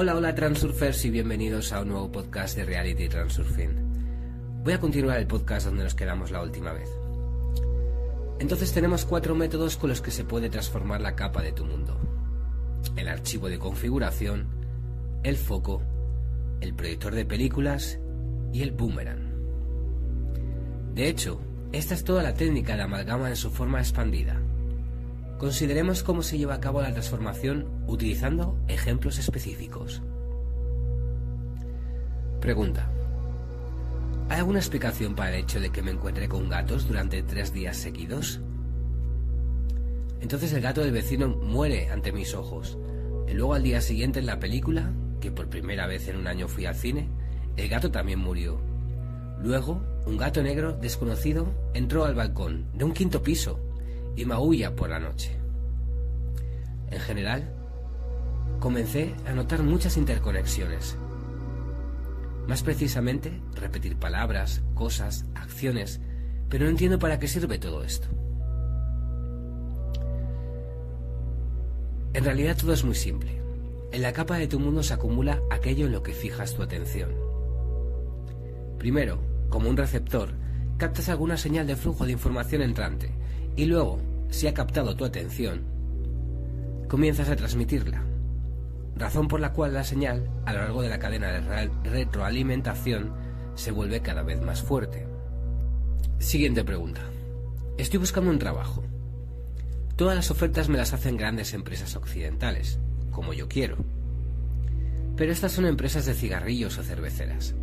Hola, hola Transurfers y bienvenidos a un nuevo podcast de Reality Transurfing. Voy a continuar el podcast donde nos quedamos la última vez. Entonces tenemos cuatro métodos con los que se puede transformar la capa de tu mundo. El archivo de configuración, el foco, el proyector de películas y el boomerang. De hecho, esta es toda la técnica de amalgama en su forma expandida. Consideremos cómo se lleva a cabo la transformación utilizando ejemplos específicos. Pregunta. ¿Hay alguna explicación para el hecho de que me encuentre con gatos durante tres días seguidos? Entonces el gato del vecino muere ante mis ojos. Y luego al día siguiente en la película, que por primera vez en un año fui al cine, el gato también murió. Luego, un gato negro desconocido entró al balcón de un quinto piso y maulla por la noche. En general, comencé a notar muchas interconexiones. Más precisamente, repetir palabras, cosas, acciones, pero no entiendo para qué sirve todo esto. En realidad todo es muy simple. En la capa de tu mundo se acumula aquello en lo que fijas tu atención. Primero, como un receptor, captas alguna señal de flujo de información entrante y luego, si ha captado tu atención, comienzas a transmitirla, razón por la cual la señal, a lo largo de la cadena de retroalimentación, se vuelve cada vez más fuerte. Siguiente pregunta. Estoy buscando un trabajo. Todas las ofertas me las hacen grandes empresas occidentales, como yo quiero. Pero estas son empresas de cigarrillos o cerveceras.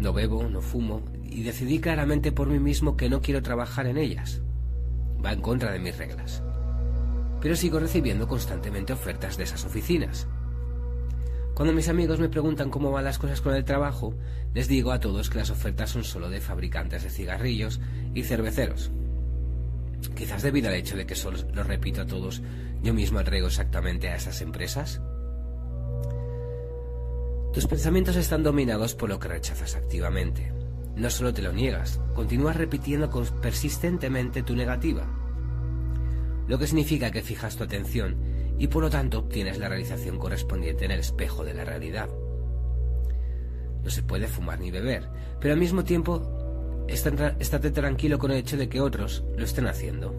No bebo, no fumo, y decidí claramente por mí mismo que no quiero trabajar en ellas. Va en contra de mis reglas. Pero sigo recibiendo constantemente ofertas de esas oficinas. Cuando mis amigos me preguntan cómo van las cosas con el trabajo, les digo a todos que las ofertas son solo de fabricantes de cigarrillos y cerveceros. Quizás debido al hecho de que solo lo repito a todos, yo mismo atraigo exactamente a esas empresas. Tus pensamientos están dominados por lo que rechazas activamente. No solo te lo niegas, continúas repitiendo persistentemente tu negativa. Lo que significa que fijas tu atención y por lo tanto obtienes la realización correspondiente en el espejo de la realidad. No se puede fumar ni beber, pero al mismo tiempo estate tranquilo con el hecho de que otros lo estén haciendo.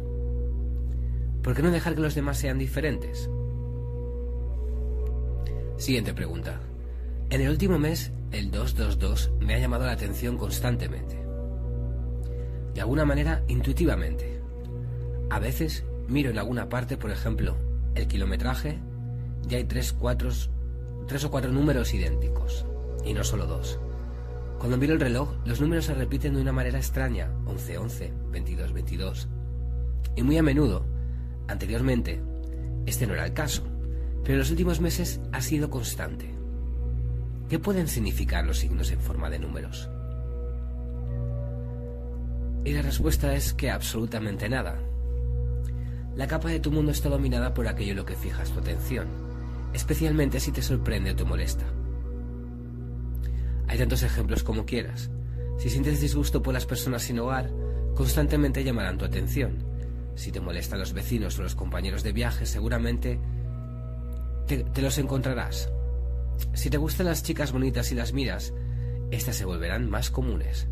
¿Por qué no dejar que los demás sean diferentes? Siguiente pregunta. En el último mes, el 222 me ha llamado la atención constantemente. De alguna manera, intuitivamente. A veces miro en alguna parte, por ejemplo, el kilometraje, y hay tres, tres o cuatro números idénticos, y no solo dos. Cuando miro el reloj, los números se repiten de una manera extraña, 11, 11, 22, 22. Y muy a menudo, anteriormente, este no era el caso, pero en los últimos meses ha sido constante. ¿Qué pueden significar los signos en forma de números? Y la respuesta es que absolutamente nada. La capa de tu mundo está dominada por aquello en lo que fijas tu atención, especialmente si te sorprende o te molesta. Hay tantos ejemplos como quieras. Si sientes disgusto por las personas sin hogar, constantemente llamarán tu atención. Si te molestan los vecinos o los compañeros de viaje, seguramente te, te los encontrarás. Si te gustan las chicas bonitas y las miras, estas se volverán más comunes.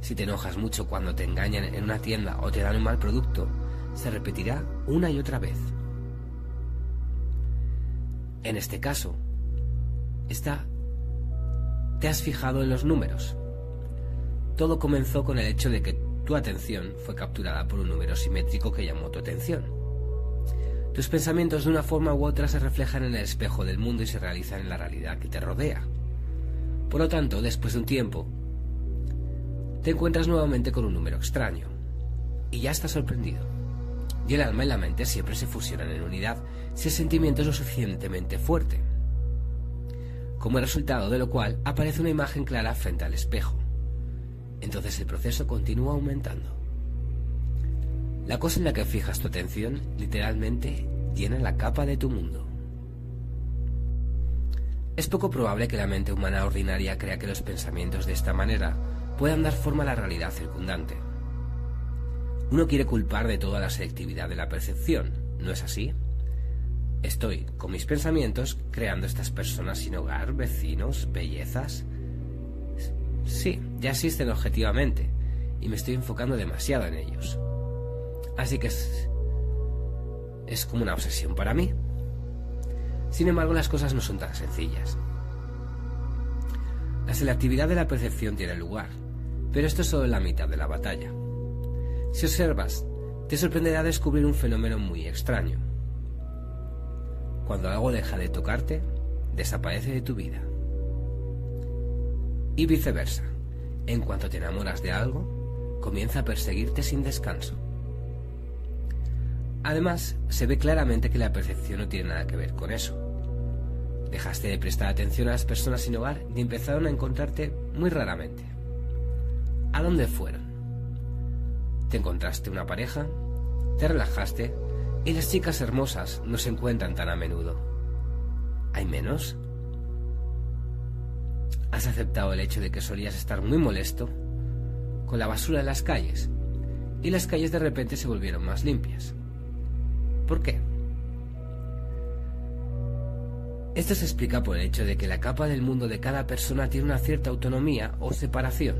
Si te enojas mucho cuando te engañan en una tienda o te dan un mal producto, se repetirá una y otra vez. En este caso, está te has fijado en los números. Todo comenzó con el hecho de que tu atención fue capturada por un número simétrico que llamó tu atención. Tus pensamientos de una forma u otra se reflejan en el espejo del mundo y se realizan en la realidad que te rodea. Por lo tanto, después de un tiempo, te encuentras nuevamente con un número extraño y ya estás sorprendido. Y el alma y la mente siempre se fusionan en unidad si el sentimiento es lo suficientemente fuerte. Como resultado de lo cual aparece una imagen clara frente al espejo. Entonces el proceso continúa aumentando. La cosa en la que fijas tu atención literalmente llena la capa de tu mundo. Es poco probable que la mente humana ordinaria crea que los pensamientos de esta manera puedan dar forma a la realidad circundante. Uno quiere culpar de toda la selectividad de la percepción, ¿no es así? Estoy, con mis pensamientos, creando estas personas sin hogar, vecinos, bellezas. Sí, ya existen objetivamente, y me estoy enfocando demasiado en ellos. Así que es, es como una obsesión para mí. Sin embargo, las cosas no son tan sencillas. La selectividad de la percepción tiene lugar, pero esto es solo la mitad de la batalla. Si observas, te sorprenderá descubrir un fenómeno muy extraño. Cuando algo deja de tocarte, desaparece de tu vida. Y viceversa, en cuanto te enamoras de algo, comienza a perseguirte sin descanso. Además, se ve claramente que la percepción no tiene nada que ver con eso. Dejaste de prestar atención a las personas sin hogar y empezaron a encontrarte muy raramente. ¿A dónde fueron? ¿Te encontraste una pareja? ¿Te relajaste? Y las chicas hermosas no se encuentran tan a menudo. ¿Hay menos? ¿Has aceptado el hecho de que solías estar muy molesto con la basura en las calles y las calles de repente se volvieron más limpias? ¿Por qué? Esto se explica por el hecho de que la capa del mundo de cada persona tiene una cierta autonomía o separación.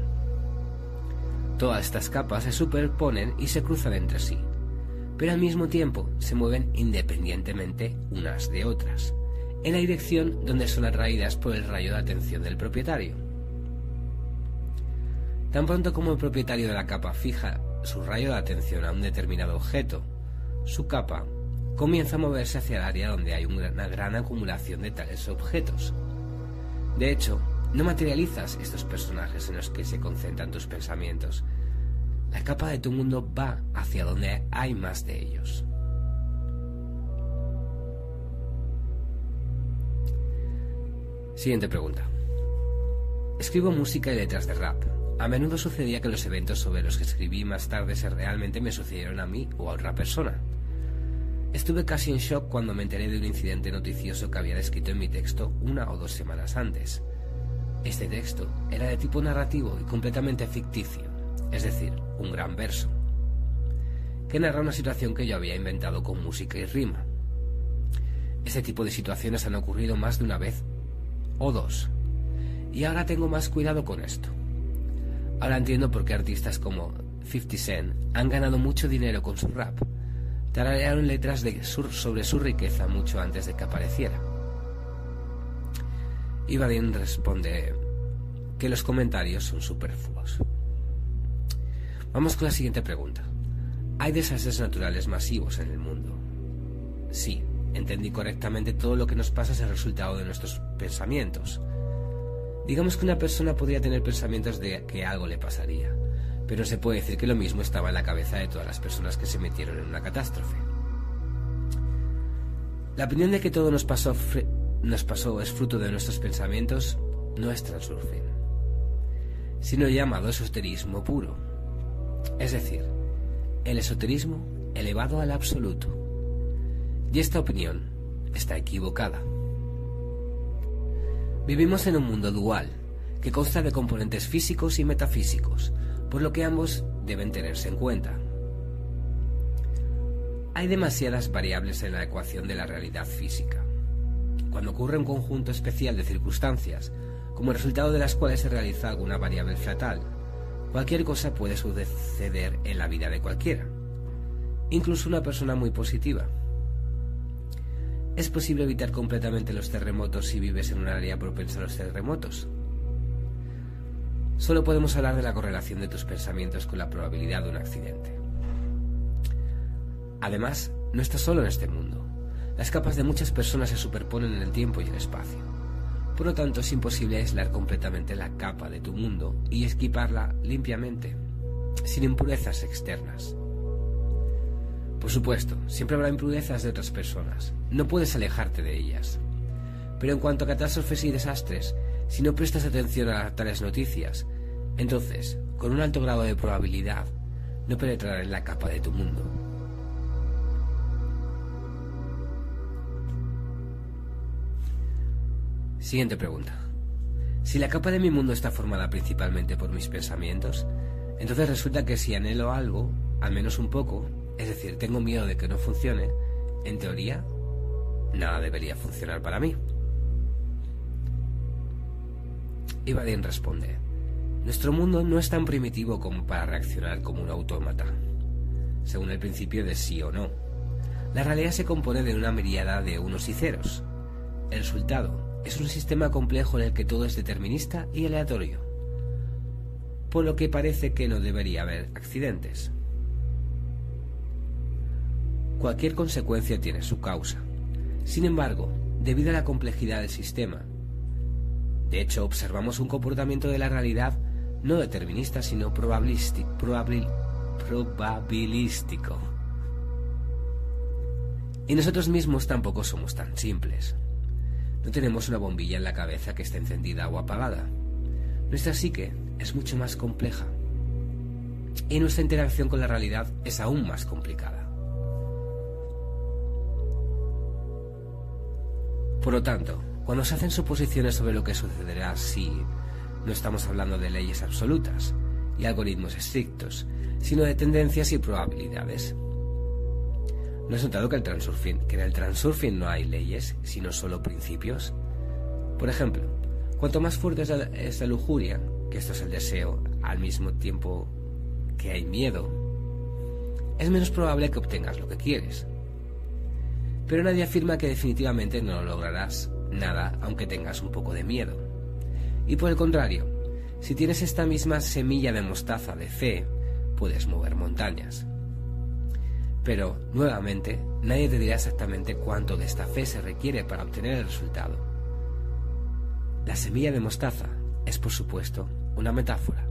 Todas estas capas se superponen y se cruzan entre sí pero al mismo tiempo se mueven independientemente unas de otras, en la dirección donde son atraídas por el rayo de atención del propietario. Tan pronto como el propietario de la capa fija su rayo de atención a un determinado objeto, su capa comienza a moverse hacia el área donde hay una gran acumulación de tales objetos. De hecho, no materializas estos personajes en los que se concentran tus pensamientos, la capa de tu mundo va hacia donde hay más de ellos. Siguiente pregunta. Escribo música y letras de rap. A menudo sucedía que los eventos sobre los que escribí más tarde se realmente me sucedieron a mí o a otra persona. Estuve casi en shock cuando me enteré de un incidente noticioso que había descrito en mi texto una o dos semanas antes. Este texto era de tipo narrativo y completamente ficticio es decir, un gran verso, que narra una situación que yo había inventado con música y rima. Ese tipo de situaciones han ocurrido más de una vez o dos, y ahora tengo más cuidado con esto. Ahora entiendo por qué artistas como 50 Cent han ganado mucho dinero con su rap. Tararearon letras de sobre su riqueza mucho antes de que apareciera. Y Badin responde que los comentarios son superfluos. Vamos con la siguiente pregunta. ¿Hay desastres naturales masivos en el mundo? Sí, entendí correctamente todo lo que nos pasa es el resultado de nuestros pensamientos. Digamos que una persona podría tener pensamientos de que algo le pasaría, pero se puede decir que lo mismo estaba en la cabeza de todas las personas que se metieron en una catástrofe. La opinión de que todo nos pasó, es fruto de nuestros pensamientos no es transurfing, sino llamado esoterismo puro es decir, el esoterismo elevado al absoluto. Y esta opinión está equivocada. Vivimos en un mundo dual, que consta de componentes físicos y metafísicos, por lo que ambos deben tenerse en cuenta. Hay demasiadas variables en la ecuación de la realidad física. Cuando ocurre un conjunto especial de circunstancias, como resultado de las cuales se realiza alguna variable fatal, Cualquier cosa puede suceder en la vida de cualquiera, incluso una persona muy positiva. ¿Es posible evitar completamente los terremotos si vives en un área propensa a los terremotos? Solo podemos hablar de la correlación de tus pensamientos con la probabilidad de un accidente. Además, no estás solo en este mundo. Las capas de muchas personas se superponen en el tiempo y el espacio. Por lo tanto, es imposible aislar completamente la capa de tu mundo y esquiparla limpiamente, sin impurezas externas. Por supuesto, siempre habrá impurezas de otras personas. No puedes alejarte de ellas. Pero en cuanto a catástrofes y desastres, si no prestas atención a tales noticias, entonces, con un alto grado de probabilidad, no penetrará en la capa de tu mundo. Siguiente pregunta. Si la capa de mi mundo está formada principalmente por mis pensamientos, entonces resulta que si anhelo algo, al menos un poco, es decir, tengo miedo de que no funcione, en teoría, nada debería funcionar para mí. Ibadin responde, nuestro mundo no es tan primitivo como para reaccionar como un autómata, según el principio de sí o no. La realidad se compone de una miríada de unos y ceros. El resultado es un sistema complejo en el que todo es determinista y aleatorio, por lo que parece que no debería haber accidentes. Cualquier consecuencia tiene su causa. Sin embargo, debido a la complejidad del sistema, de hecho observamos un comportamiento de la realidad no determinista, sino probabilístico. Y nosotros mismos tampoco somos tan simples. No tenemos una bombilla en la cabeza que esté encendida o apagada. Nuestra psique es mucho más compleja. Y nuestra interacción con la realidad es aún más complicada. Por lo tanto, cuando se hacen suposiciones sobre lo que sucederá si no estamos hablando de leyes absolutas y algoritmos estrictos, sino de tendencias y probabilidades. ¿No has notado que, el transurfing, que en el transurfing no hay leyes, sino solo principios? Por ejemplo, cuanto más fuerte es la, lujuria, que esto es el deseo, al mismo tiempo que hay miedo, es menos probable que obtengas lo que quieres. Pero nadie afirma que definitivamente no lograrás nada aunque tengas un poco de miedo. Y por el contrario, si tienes esta misma semilla de mostaza de fe, puedes mover montañas. Pero, nuevamente, nadie te dirá exactamente cuánto de esta fe se requiere para obtener el resultado. La semilla de mostaza es, por supuesto, una metáfora.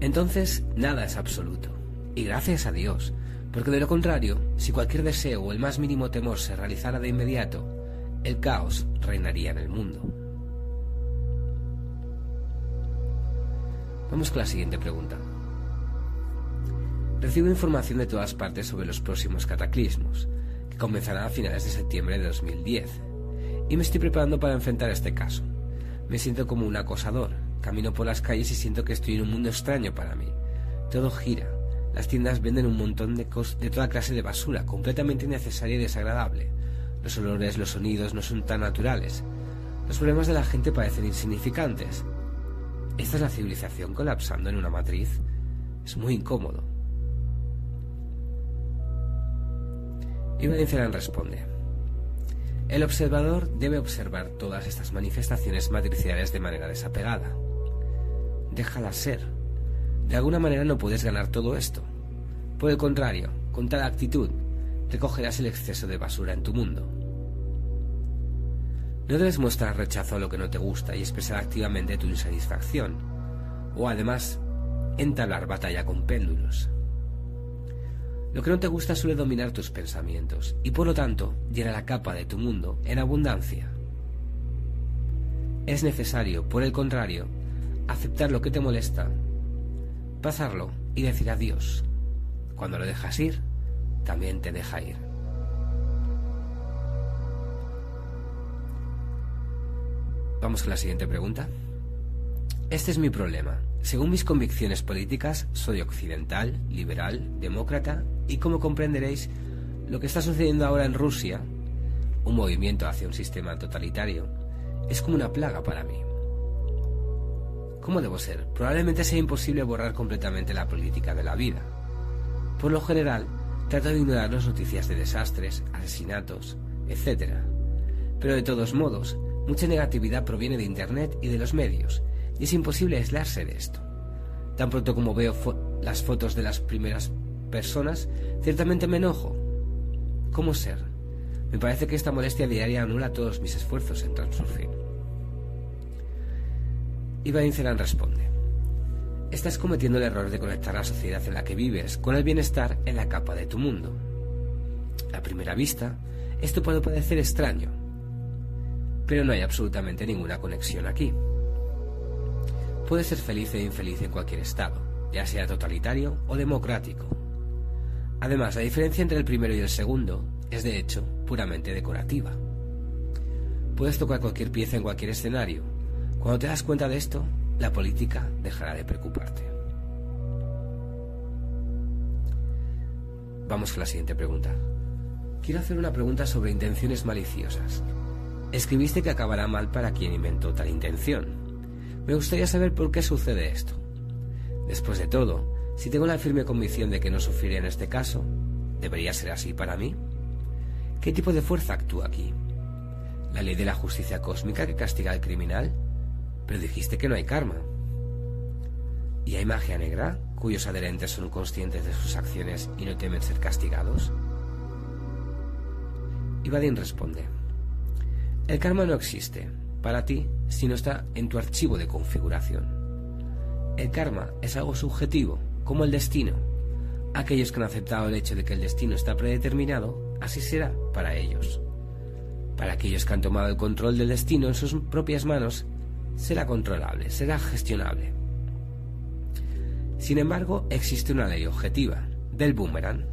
Entonces, nada es absoluto. Y gracias a Dios, porque de lo contrario, si cualquier deseo o el más mínimo temor se realizara de inmediato, el caos reinaría en el mundo. Vamos con la siguiente pregunta. Recibo información de todas partes sobre los próximos cataclismos, que comenzarán a finales de septiembre de 2010, y me estoy preparando para enfrentar este caso. Me siento como un acosador, camino por las calles y siento que estoy en un mundo extraño para mí. Todo gira. Las tiendas venden un montón de, de toda clase de basura, completamente innecesaria y desagradable. Los olores, los sonidos no son tan naturales. Los problemas de la gente parecen insignificantes. ¿Esta es la civilización colapsando en una matriz? Es muy incómodo. Ibn responde, el observador debe observar todas estas manifestaciones matriciales de manera desapegada. Déjalas ser. De alguna manera no puedes ganar todo esto. Por el contrario, con tal actitud, recogerás el exceso de basura en tu mundo. No debes mostrar rechazo a lo que no te gusta y expresar activamente tu insatisfacción, o además, entablar batalla con péndulos. Lo que no te gusta suele dominar tus pensamientos y por lo tanto llena la capa de tu mundo en abundancia. Es necesario, por el contrario, aceptar lo que te molesta, pasarlo y decir adiós. Cuando lo dejas ir, también te deja ir. Vamos con la siguiente pregunta. Este es mi problema. Según mis convicciones políticas, soy occidental, liberal, demócrata y como comprenderéis, lo que está sucediendo ahora en Rusia, un movimiento hacia un sistema totalitario, es como una plaga para mí. ¿Cómo debo ser? Probablemente sea imposible borrar completamente la política de la vida. Por lo general, trato de ignorar las noticias de desastres, asesinatos, etc. Pero de todos modos, mucha negatividad proviene de Internet y de los medios, y es imposible aislarse de esto. Tan pronto como veo las fotos de las primeras personas, ciertamente me enojo. ¿Cómo ser? Me parece que esta molestia diaria anula todos mis esfuerzos en Transurfing. Iván Celan responde. Estás cometiendo el error de conectar la sociedad en la que vives con el bienestar en la capa de tu mundo. A primera vista, esto puede parecer extraño, pero no hay absolutamente ninguna conexión aquí. Puedes ser feliz e infeliz en cualquier estado, ya sea totalitario o democrático. Además, la diferencia entre el primero y el segundo es de hecho puramente decorativa. Puedes tocar cualquier pieza en cualquier escenario. Cuando te das cuenta de esto, la política dejará de preocuparte. Vamos con la siguiente pregunta. Quiero hacer una pregunta sobre intenciones maliciosas. Escribiste que acabará mal para quien inventó tal intención. Me gustaría saber por qué sucede esto. Después de todo, si tengo la firme convicción de que no sufriré en este caso, ¿debería ser así para mí? ¿Qué tipo de fuerza actúa aquí? ¿La ley de la justicia cósmica que castiga al criminal? Pero dijiste que no hay karma. ¿Y hay magia negra, cuyos adherentes son conscientes de sus acciones y no temen ser castigados? Ibadin responde, el karma no existe para ti si no está en tu archivo de configuración. El karma es algo subjetivo, como el destino. Aquellos que han aceptado el hecho de que el destino está predeterminado, así será para ellos. Para aquellos que han tomado el control del destino en sus propias manos, será controlable, será gestionable. Sin embargo, existe una ley objetiva, del boomerang.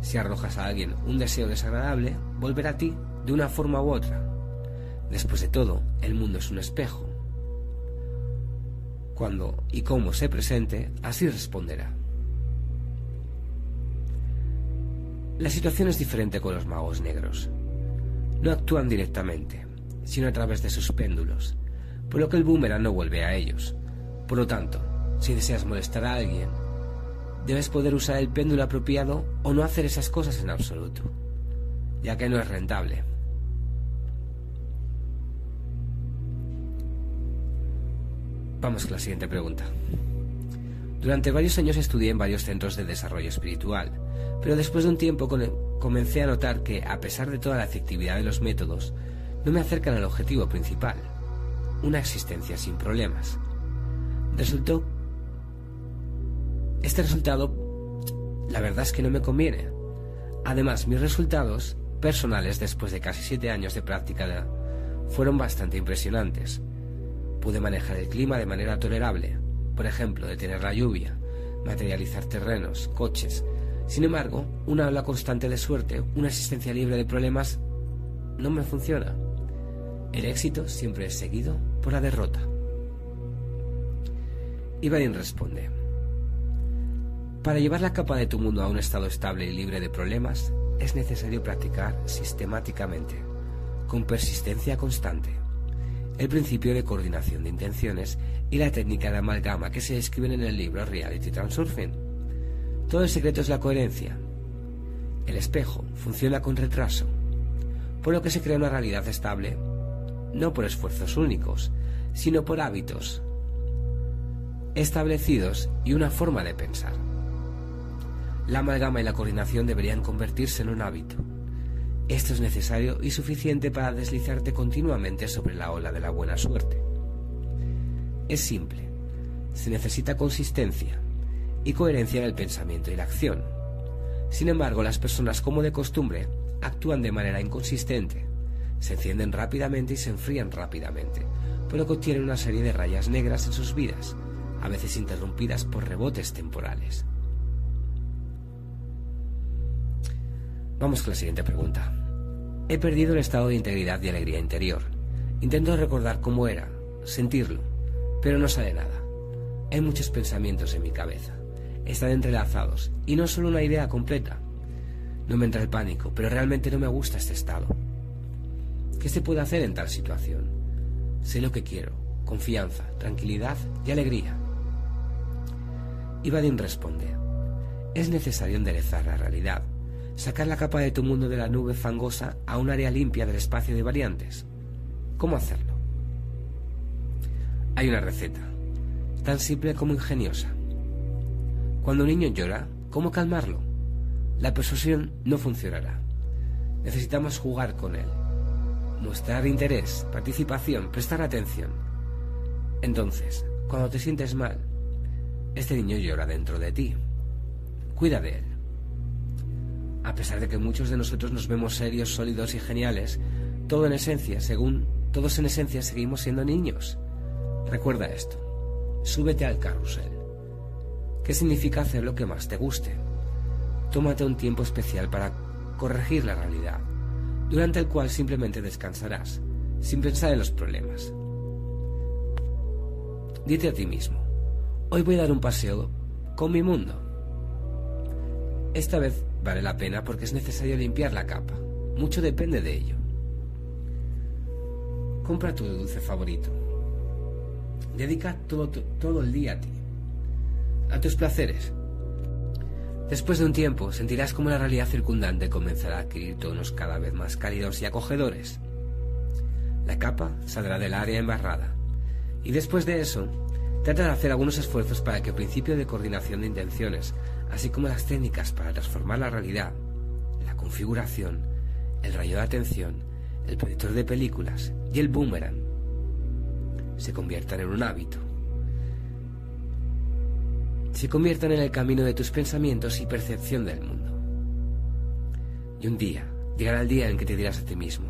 Si arrojas a alguien un deseo desagradable, volverá a ti de una forma u otra. Después de todo, el mundo es un espejo. Cuando y cómo se presente, así responderá. La situación es diferente con los magos negros. No actúan directamente, sino a través de sus péndulos, por lo que el boomerang no vuelve a ellos. Por lo tanto, si deseas molestar a alguien, debes poder usar el péndulo apropiado o no hacer esas cosas en absoluto, ya que no es rentable. Vamos con la siguiente pregunta. Durante varios años estudié en varios centros de desarrollo espiritual, pero después de un tiempo comencé a notar que, a pesar de toda la efectividad de los métodos, no me acercan al objetivo principal, una existencia sin problemas. Resultó... Este resultado, la verdad es que no me conviene. Además, mis resultados personales después de casi siete años de práctica fueron bastante impresionantes. Pude manejar el clima de manera tolerable, por ejemplo, detener la lluvia, materializar terrenos, coches. Sin embargo, una ola constante de suerte, una existencia libre de problemas, no me funciona. El éxito siempre es seguido por la derrota. Ivanin responde, para llevar la capa de tu mundo a un estado estable y libre de problemas, es necesario practicar sistemáticamente, con persistencia constante, el principio de coordinación de intenciones y la técnica de amalgama que se describen en el libro Reality Transurfing. Todo el secreto es la coherencia. El espejo funciona con retraso, por lo que se crea una realidad estable, no por esfuerzos únicos, sino por hábitos establecidos y una forma de pensar. La amalgama y la coordinación deberían convertirse en un hábito. Esto es necesario y suficiente para deslizarte continuamente sobre la ola de la buena suerte. Es simple. Se necesita consistencia y coherencia en el pensamiento y la acción. Sin embargo, las personas, como de costumbre, actúan de manera inconsistente. Se encienden rápidamente y se enfrían rápidamente, por lo que tienen una serie de rayas negras en sus vidas, a veces interrumpidas por rebotes temporales. Vamos con la siguiente pregunta. He perdido el estado de integridad y alegría interior. Intento recordar cómo era, sentirlo, pero no sale nada. Hay muchos pensamientos en mi cabeza. Están entrelazados y no solo una idea completa. No me entra el pánico, pero realmente no me gusta este estado. ¿Qué se puede hacer en tal situación? Sé lo que quiero, confianza, tranquilidad y alegría. Ibadin responde, es necesario enderezar la realidad, sacar la capa de tu mundo de la nube fangosa a un área limpia del espacio de variantes. ¿Cómo hacerlo? Hay una receta, tan simple como ingeniosa. Cuando un niño llora, ¿cómo calmarlo? La persuasión no funcionará. Necesitamos jugar con él, mostrar interés, participación, prestar atención. Entonces, cuando te sientes mal, este niño llora dentro de ti. Cuida de él. A pesar de que muchos de nosotros nos vemos serios, sólidos y geniales, todo en esencia, según todos en esencia seguimos siendo niños. Recuerda esto. Súbete al carrusel. ¿Qué significa hacer lo que más te guste? Tómate un tiempo especial para corregir la realidad, durante el cual simplemente descansarás, sin pensar en los problemas. Dite a ti mismo, hoy voy a dar un paseo con mi mundo. Esta vez vale la pena porque es necesario limpiar la capa. Mucho depende de ello. Compra tu dulce favorito. Dedica todo, todo el día a ti, a tus placeres. Después de un tiempo sentirás como la realidad circundante comenzará a adquirir tonos cada vez más cálidos y acogedores. La capa saldrá del área embarrada. Y después de eso, trata de hacer algunos esfuerzos para que el principio de coordinación de intenciones, así como las técnicas para transformar la realidad, la configuración, el rayo de atención, el proyector de películas y el boomerang, se conviertan en un hábito. Se conviertan en el camino de tus pensamientos y percepción del mundo. Y un día llegará el día en que te dirás a ti mismo,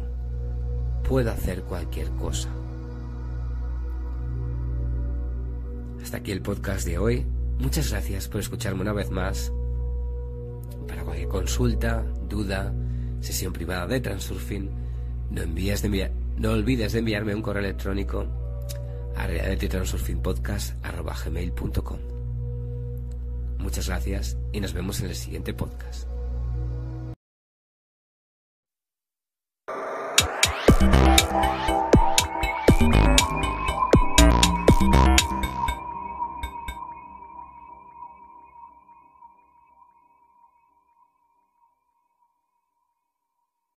puedo hacer cualquier cosa. Hasta aquí el podcast de hoy. Muchas gracias por escucharme una vez más. Para cualquier consulta, duda, sesión privada de Transurfing, no, de no olvides de enviarme un correo electrónico a reality.transurfingpodcast.com. Muchas gracias y nos vemos en el siguiente podcast.